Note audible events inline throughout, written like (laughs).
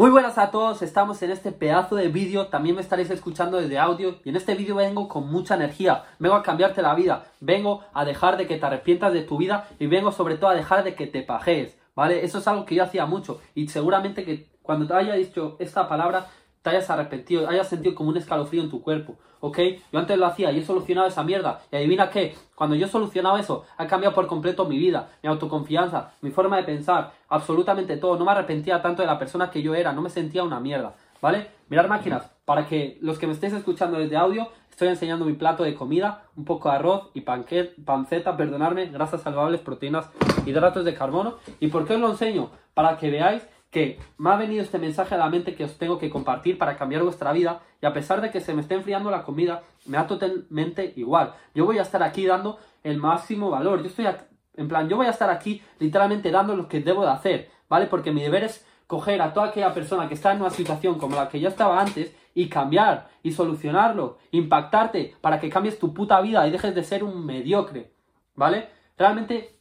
Muy buenas a todos, estamos en este pedazo de vídeo, también me estaréis escuchando desde audio y en este vídeo vengo con mucha energía, vengo a cambiarte la vida, vengo a dejar de que te arrepientas de tu vida y vengo sobre todo a dejar de que te pajees, ¿vale? Eso es algo que yo hacía mucho y seguramente que cuando te haya dicho esta palabra te hayas arrepentido, hayas sentido como un escalofrío en tu cuerpo, ¿ok? Yo antes lo hacía y he solucionado esa mierda. Y adivina qué, cuando yo he solucionado eso, ha cambiado por completo mi vida, mi autoconfianza, mi forma de pensar, absolutamente todo. No me arrepentía tanto de la persona que yo era, no me sentía una mierda, ¿vale? Mirar máquinas, para que los que me estéis escuchando desde audio, estoy enseñando mi plato de comida, un poco de arroz y panceta, perdonadme, grasas saludables, proteínas, hidratos de carbono. ¿Y por qué os lo enseño? Para que veáis que me ha venido este mensaje a la mente que os tengo que compartir para cambiar vuestra vida y a pesar de que se me esté enfriando la comida, me da totalmente igual. Yo voy a estar aquí dando el máximo valor. Yo estoy en plan, yo voy a estar aquí literalmente dando lo que debo de hacer, ¿vale? Porque mi deber es coger a toda aquella persona que está en una situación como la que yo estaba antes y cambiar y solucionarlo, impactarte para que cambies tu puta vida y dejes de ser un mediocre, ¿vale? Realmente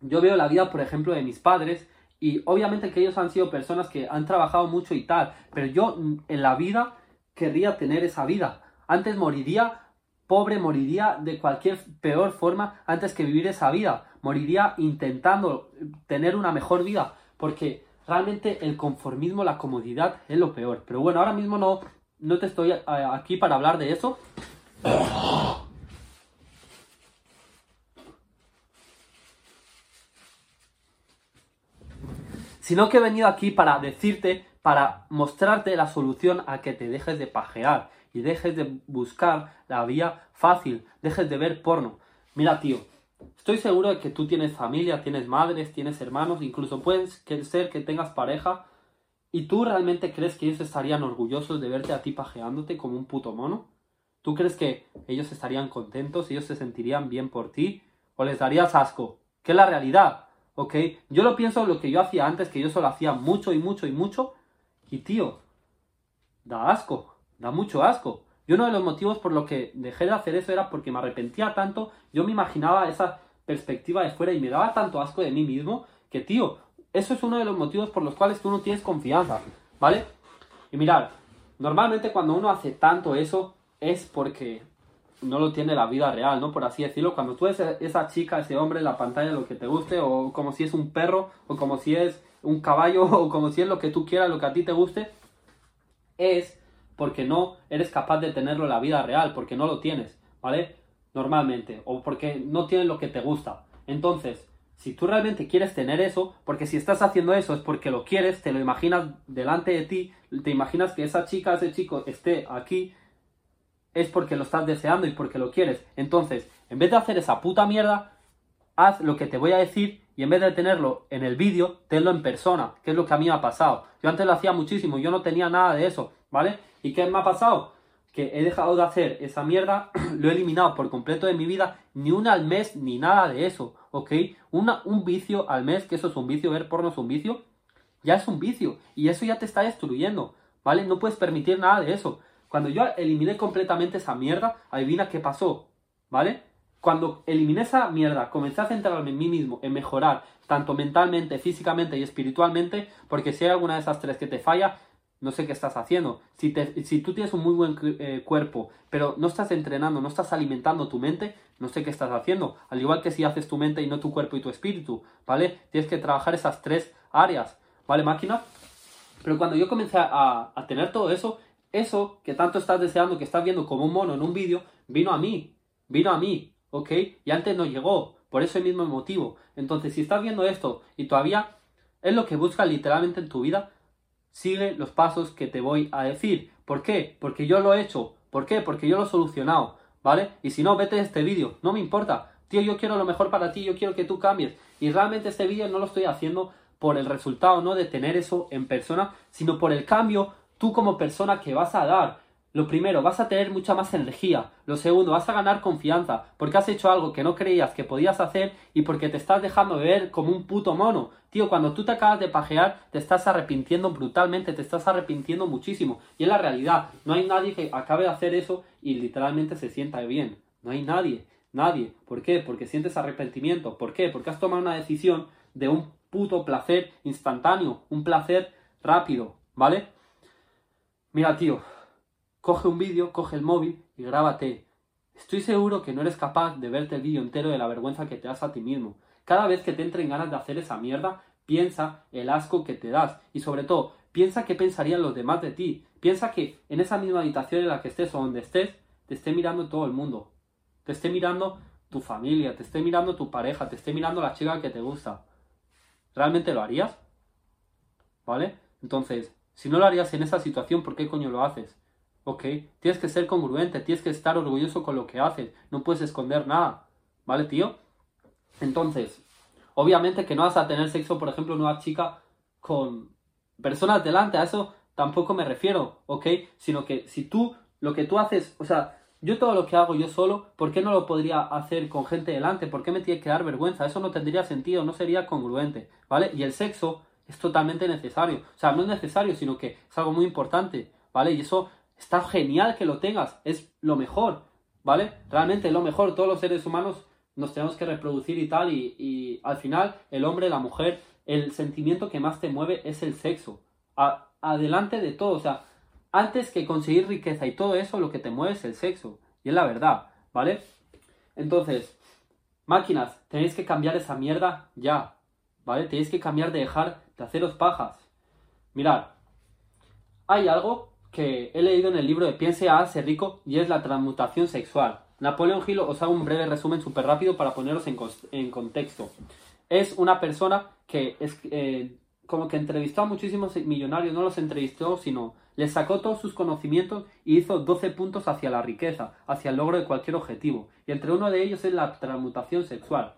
yo veo la vida, por ejemplo, de mis padres y obviamente que ellos han sido personas que han trabajado mucho y tal, pero yo mm, en la vida querría tener esa vida. Antes moriría pobre, moriría de cualquier peor forma antes que vivir esa vida. Moriría intentando tener una mejor vida, porque realmente el conformismo, la comodidad es lo peor. Pero bueno, ahora mismo no, no te estoy eh, aquí para hablar de eso. Sino que he venido aquí para decirte, para mostrarte la solución a que te dejes de pajear y dejes de buscar la vía fácil, dejes de ver porno. Mira, tío, estoy seguro de que tú tienes familia, tienes madres, tienes hermanos, incluso puedes ser que tengas pareja y tú realmente crees que ellos estarían orgullosos de verte a ti pajeándote como un puto mono. ¿Tú crees que ellos estarían contentos, ellos se sentirían bien por ti o les darías asco? ¿Qué es la realidad? ¿Ok? Yo lo pienso lo que yo hacía antes, que yo solo hacía mucho y mucho y mucho, y tío, da asco, da mucho asco. Y uno de los motivos por lo que dejé de hacer eso era porque me arrepentía tanto, yo me imaginaba esa perspectiva de fuera y me daba tanto asco de mí mismo, que tío, eso es uno de los motivos por los cuales tú no tienes confianza, ¿vale? Y mirad, normalmente cuando uno hace tanto eso es porque no lo tiene la vida real, ¿no? Por así decirlo. Cuando tú ves esa chica, ese hombre en la pantalla, lo que te guste, o como si es un perro, o como si es un caballo, (laughs) o como si es lo que tú quieras, lo que a ti te guste, es porque no eres capaz de tenerlo en la vida real, porque no lo tienes, ¿vale? Normalmente, o porque no tienes lo que te gusta. Entonces, si tú realmente quieres tener eso, porque si estás haciendo eso es porque lo quieres, te lo imaginas delante de ti, te imaginas que esa chica, ese chico esté aquí es porque lo estás deseando y porque lo quieres. Entonces, en vez de hacer esa puta mierda, haz lo que te voy a decir y en vez de tenerlo en el vídeo, tenlo en persona, que es lo que a mí me ha pasado. Yo antes lo hacía muchísimo, yo no tenía nada de eso, ¿vale? ¿Y qué me ha pasado? Que he dejado de hacer esa mierda, (clears throat) lo he eliminado por completo de mi vida, ni una al mes, ni nada de eso, ¿ok? Una, un vicio al mes, que eso es un vicio, ver porno es un vicio, ya es un vicio, y eso ya te está destruyendo, ¿vale? No puedes permitir nada de eso. Cuando yo eliminé completamente esa mierda, adivina qué pasó, ¿vale? Cuando eliminé esa mierda, comencé a centrarme en mí mismo, en mejorar, tanto mentalmente, físicamente y espiritualmente, porque si hay alguna de esas tres que te falla, no sé qué estás haciendo. Si, si tú tienes un muy buen eh, cuerpo, pero no estás entrenando, no estás alimentando tu mente, no sé qué estás haciendo. Al igual que si haces tu mente y no tu cuerpo y tu espíritu, ¿vale? Tienes que trabajar esas tres áreas, ¿vale, máquina? Pero cuando yo comencé a, a tener todo eso, eso que tanto estás deseando, que estás viendo como un mono en un vídeo, vino a mí, vino a mí, ¿ok? Y antes no llegó, por ese mismo motivo. Entonces, si estás viendo esto y todavía es lo que buscas literalmente en tu vida, sigue los pasos que te voy a decir. ¿Por qué? Porque yo lo he hecho. ¿Por qué? Porque yo lo he solucionado, ¿vale? Y si no, vete de este vídeo, no me importa. Tío, yo quiero lo mejor para ti, yo quiero que tú cambies. Y realmente este vídeo no lo estoy haciendo por el resultado, no de tener eso en persona, sino por el cambio tú como persona que vas a dar. Lo primero, vas a tener mucha más energía. Lo segundo, vas a ganar confianza porque has hecho algo que no creías que podías hacer y porque te estás dejando ver como un puto mono. Tío, cuando tú te acabas de pajear, te estás arrepintiendo brutalmente, te estás arrepintiendo muchísimo. Y es la realidad. No hay nadie que acabe de hacer eso y literalmente se sienta bien. No hay nadie. Nadie. ¿Por qué? Porque sientes arrepentimiento. ¿Por qué? Porque has tomado una decisión de un puto placer instantáneo, un placer rápido, ¿vale? Mira, tío, coge un vídeo, coge el móvil y grábate. Estoy seguro que no eres capaz de verte el vídeo entero de la vergüenza que te das a ti mismo. Cada vez que te entren ganas de hacer esa mierda, piensa el asco que te das. Y sobre todo, piensa qué pensarían los demás de ti. Piensa que en esa misma habitación en la que estés o donde estés, te esté mirando todo el mundo. Te esté mirando tu familia, te esté mirando tu pareja, te esté mirando la chica que te gusta. ¿Realmente lo harías? ¿Vale? Entonces, si no lo harías en esa situación, ¿por qué coño lo haces? ¿Ok? Tienes que ser congruente, tienes que estar orgulloso con lo que haces, no puedes esconder nada. ¿Vale, tío? Entonces, obviamente que no vas a tener sexo, por ejemplo, una chica con personas delante, a eso tampoco me refiero, ¿ok? Sino que si tú, lo que tú haces, o sea, yo todo lo que hago yo solo, ¿por qué no lo podría hacer con gente delante? ¿Por qué me tiene que dar vergüenza? Eso no tendría sentido, no sería congruente, ¿vale? Y el sexo es totalmente necesario. O sea, no es necesario, sino que es algo muy importante, ¿vale? Y eso está genial que lo tengas, es lo mejor, ¿vale? Realmente es lo mejor, todos los seres humanos nos tenemos que reproducir y tal, y, al final el hombre, la mujer, el sentimiento que más te mueve es el sexo. adelante de todo, o sea, antes que conseguir riqueza y todo eso, lo que te mueve es el sexo. Y es la verdad, ¿vale? Entonces, máquinas, tenéis que cambiar esa mierda ya, ¿vale? Tenéis que cambiar de dejar de haceros pajas. Mirad, hay algo que he leído en el libro de Piense a Hace Rico y es la transmutación sexual. Napoleón Hill os hago un breve resumen súper rápido para poneros en, contexto. Es una persona que es eh, como que entrevistó a muchísimos millonarios, no los entrevistó, sino les sacó todos sus conocimientos y hizo 12 puntos hacia la riqueza, hacia el logro de cualquier objetivo. Y entre uno de ellos es la transmutación sexual.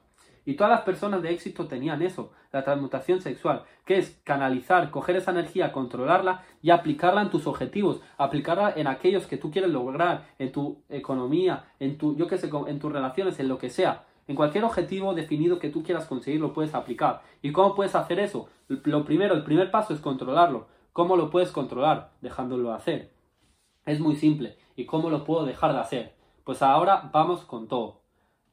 Y todas las personas de éxito tenían eso, la transmutación sexual, que es canalizar, coger esa energía, controlarla y aplicarla en tus objetivos, aplicarla en aquellos que tú quieres lograr, en tu economía, en tu, yo qué sé, en tus relaciones, en lo que sea. En cualquier objetivo definido que tú quieras conseguir lo puedes aplicar. ¿Y cómo puedes hacer eso? Lo primero, el primer paso es controlarlo. ¿Cómo lo puedes controlar? Dejándolo hacer. Es muy simple. ¿Y cómo lo puedo dejar de hacer? Pues ahora vamos con todo.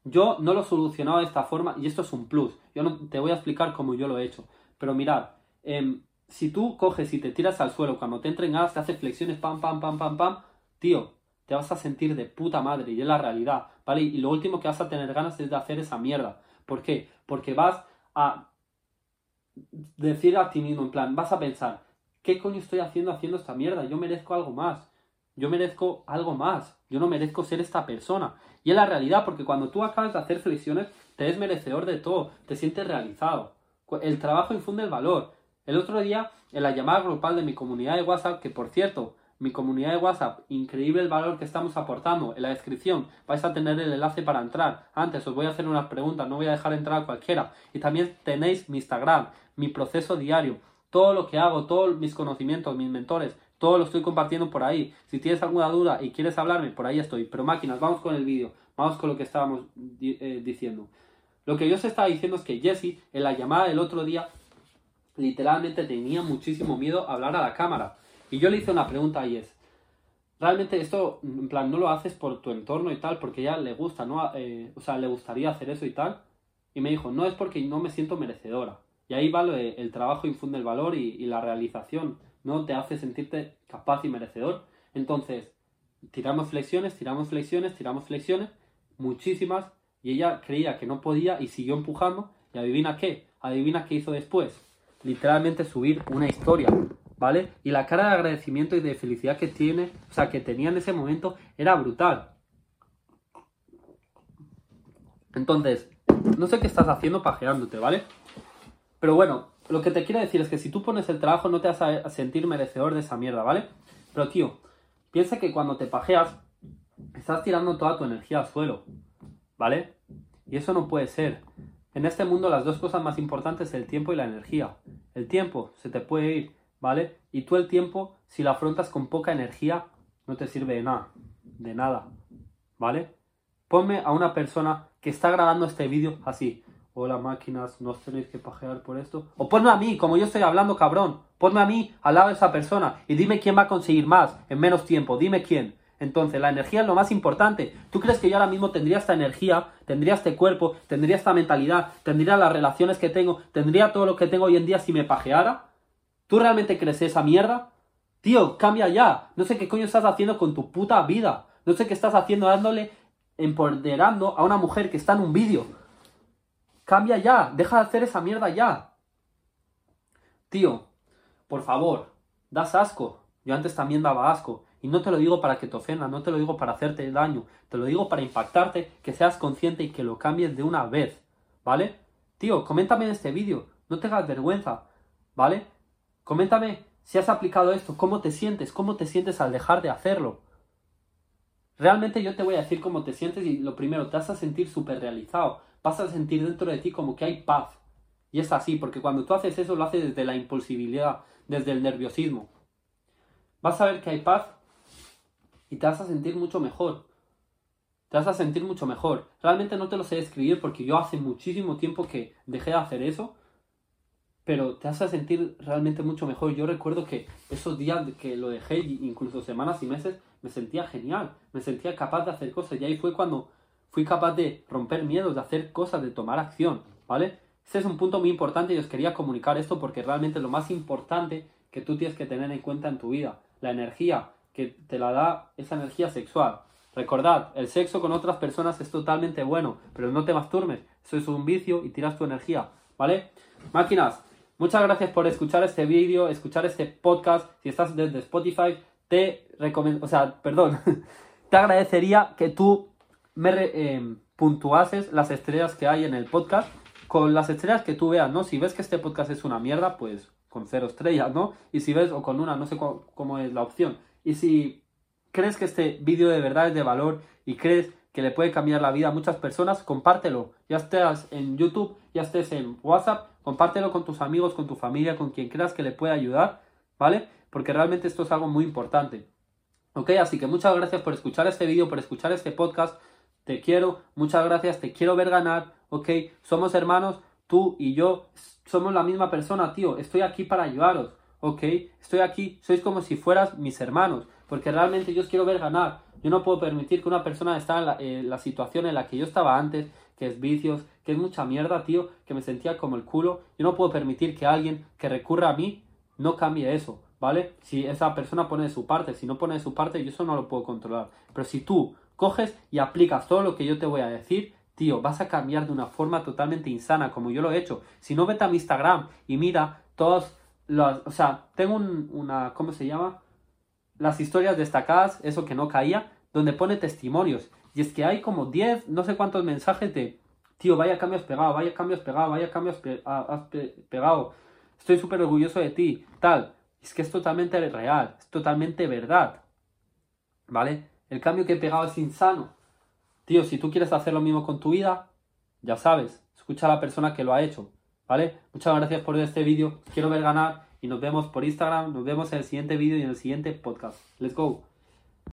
Yo no lo he solucionado de esta forma y esto es un plus. Yo no te voy a explicar cómo yo lo he hecho. Pero mirad, em, si tú coges y te tiras al suelo cuando te entren te haces flexiones, pam, pam, pam, pam, pam, tío, te vas a sentir de puta madre y es la realidad, ¿vale? Y lo último que vas a tener ganas es de hacer esa mierda. ¿Por qué? Porque vas a decir a ti mismo, en plan, vas a pensar, ¿qué coño estoy haciendo haciendo esta mierda? Yo merezco algo más. Yo merezco algo más. Yo no merezco ser esta persona. Y es la realidad, porque cuando tú acabas de hacer flexiones, te es merecedor de todo, te sientes realizado. El trabajo infunde el valor. El otro día, en la llamada grupal de mi comunidad de WhatsApp, que por cierto, mi comunidad de WhatsApp, increíble el valor que estamos aportando. En la descripción vais a tener el enlace para entrar. Antes os voy a hacer unas preguntas, no voy a dejar entrar a cualquiera. Y también tenéis mi Instagram, mi proceso diario, todo lo que hago, todos mis conocimientos, mis mentores, todo lo estoy compartiendo por ahí. Si tienes alguna duda y quieres hablarme, por ahí estoy. Pero máquinas, vamos con el vídeo. Vamos con lo que estábamos eh, diciendo. Lo que yo os estaba diciendo es que Jesse, en la llamada del otro día, literalmente tenía muchísimo miedo a hablar a la cámara. Y yo le hice una pregunta y es, realmente esto, en plan, no lo haces por tu entorno y tal, porque ya le gusta, ¿no? Eh, o sea, le gustaría hacer eso y tal. Y me dijo, no es porque no me siento merecedora. Y ahí va el trabajo infunde el valor y la realización ¿no? Te hace sentirte capaz y merecedor. Entonces, tiramos flexiones, tiramos flexiones, tiramos flexiones, muchísimas, y ella creía que no podía y siguió empujando. ¿Y adivina qué? Adivina qué hizo después. Literalmente subir una historia, ¿vale? Y la cara de agradecimiento y de felicidad que tiene, o sea, que tenía en ese momento, era brutal. Entonces, no sé qué estás haciendo pajeándote, ¿vale? Pero bueno, lo que te quiero decir es que si tú pones el trabajo no te vas a sentir merecedor de esa mierda, ¿vale? Pero tío, piensa que cuando te pajeas, estás tirando toda tu energía al suelo, ¿vale? Y eso no puede ser. En este mundo las dos cosas más importantes es el tiempo y la energía. El tiempo se te puede ir, ¿vale? Y tú el tiempo, si lo afrontas con poca energía, no te sirve de nada. De nada, ¿vale? Ponme a una persona que está grabando este vídeo así hola máquinas, no os tenéis que pajear por esto. O ponme a mí, como yo estoy hablando, cabrón. Ponme a mí al lado de esa persona y dime quién va a conseguir más en menos tiempo. Dime quién. Entonces, la energía es lo más importante. ¿Tú crees que yo ahora mismo tendría esta energía, tendría este cuerpo, tendría esta mentalidad, tendría las relaciones que tengo, tendría todo lo que tengo hoy en día si me pajeara? ¿Tú realmente crees esa mierda? Tío, cambia ya. No sé qué coño estás haciendo con tu puta vida. No sé qué estás haciendo dándole, empoderando a una mujer que está en un vídeo. Cambia ya. Deja de hacer esa mierda ya. Tío, por favor, das asco. Yo antes también daba asco. Y no te lo digo para que te ofenda, no te lo digo para hacerte daño. Te lo digo para impactarte, que seas consciente y que lo cambies de una vez. ¿Vale? Tío, coméntame en este vídeo. No tengas vergüenza. ¿Vale? Coméntame si has aplicado esto, cómo te sientes, cómo te sientes al dejar de hacerlo. Realmente yo te voy a decir cómo te sientes y lo primero, te vas a sentir súper realizado, vas a sentir dentro de ti como que hay paz. Y es así, porque cuando tú haces eso lo haces desde la impulsibilidad, desde el nerviosismo. Vas a ver que hay paz y te vas a sentir mucho mejor. Te vas a sentir mucho mejor. Realmente no te lo sé describir porque yo hace muchísimo tiempo que dejé de hacer eso pero te hace sentir realmente mucho mejor. Yo recuerdo que esos días que lo dejé, incluso semanas y meses, me sentía genial, me sentía capaz de hacer cosas y ahí fue cuando fui capaz de romper miedos, de hacer cosas, de tomar acción, ¿vale? Ese es un punto muy importante y os quería comunicar esto porque realmente lo más importante que tú tienes que tener en cuenta en tu vida, la energía que te la da esa energía sexual. Recordad, el sexo con otras personas es totalmente bueno, pero no te masturbes, eso es un vicio y tiras tu energía, ¿vale? Máquinas, Muchas gracias por escuchar este vídeo, escuchar este podcast. Si estás desde Spotify, te recomiendo, o sea, perdón, (laughs) te agradecería que tú me eh, puntuases las estrellas que hay en el podcast con las estrellas que tú veas, ¿no? Si ves que este podcast es una mierda, pues con cero estrellas, ¿no? Y si ves, o con una, no sé cómo es la opción. Y si crees que este vídeo de verdad es de valor y crees que le puede cambiar la vida a muchas personas, compártelo. Ya estés en YouTube, ya estés en WhatsApp, compártelo con tus amigos, con tu familia, con quien creas que le pueda ayudar, ¿vale? Porque realmente esto es algo muy importante. Ok, así que muchas gracias por escuchar este vídeo, por escuchar este podcast. Te quiero, muchas gracias, te quiero ver ganar, ok. Somos hermanos, tú y yo somos la misma persona, tío. Estoy aquí para ayudaros, ok. Estoy aquí, sois como si fueras mis hermanos, porque realmente yo os quiero ver ganar. Yo no puedo permitir que una persona esté en la, en la situación en la que yo estaba antes, que es vicios, que es mucha mierda, tío, que me sentía como el culo. Yo no puedo permitir que alguien que recurra a mí no cambie eso, ¿vale? Si esa persona pone de su parte, si no pone de su parte, yo eso no lo puedo controlar. Pero si tú coges y aplicas todo lo que yo te voy a decir, tío, vas a cambiar de una forma totalmente insana, como yo lo he hecho. Si no, vete a mi Instagram y mira todos los... O sea, tengo una... ¿Cómo se llama? Las historias destacadas, eso que no caía, donde pone testimonios. Y es que hay como 10, no sé cuántos mensajes de, tío, vaya cambios pegado, vaya cambios pegado, vaya cambios has pegado, estoy súper orgulloso de ti, tal. Es que es totalmente real, es totalmente verdad. ¿Vale? El cambio que he pegado es insano. Tío, si tú quieres hacer lo mismo con tu vida, ya sabes, escucha a la persona que lo ha hecho. ¿Vale? Muchas gracias por ver este vídeo. Quiero ver ganar y nos vemos por Instagram. Nos vemos en el siguiente vídeo y en el siguiente podcast. Let's go.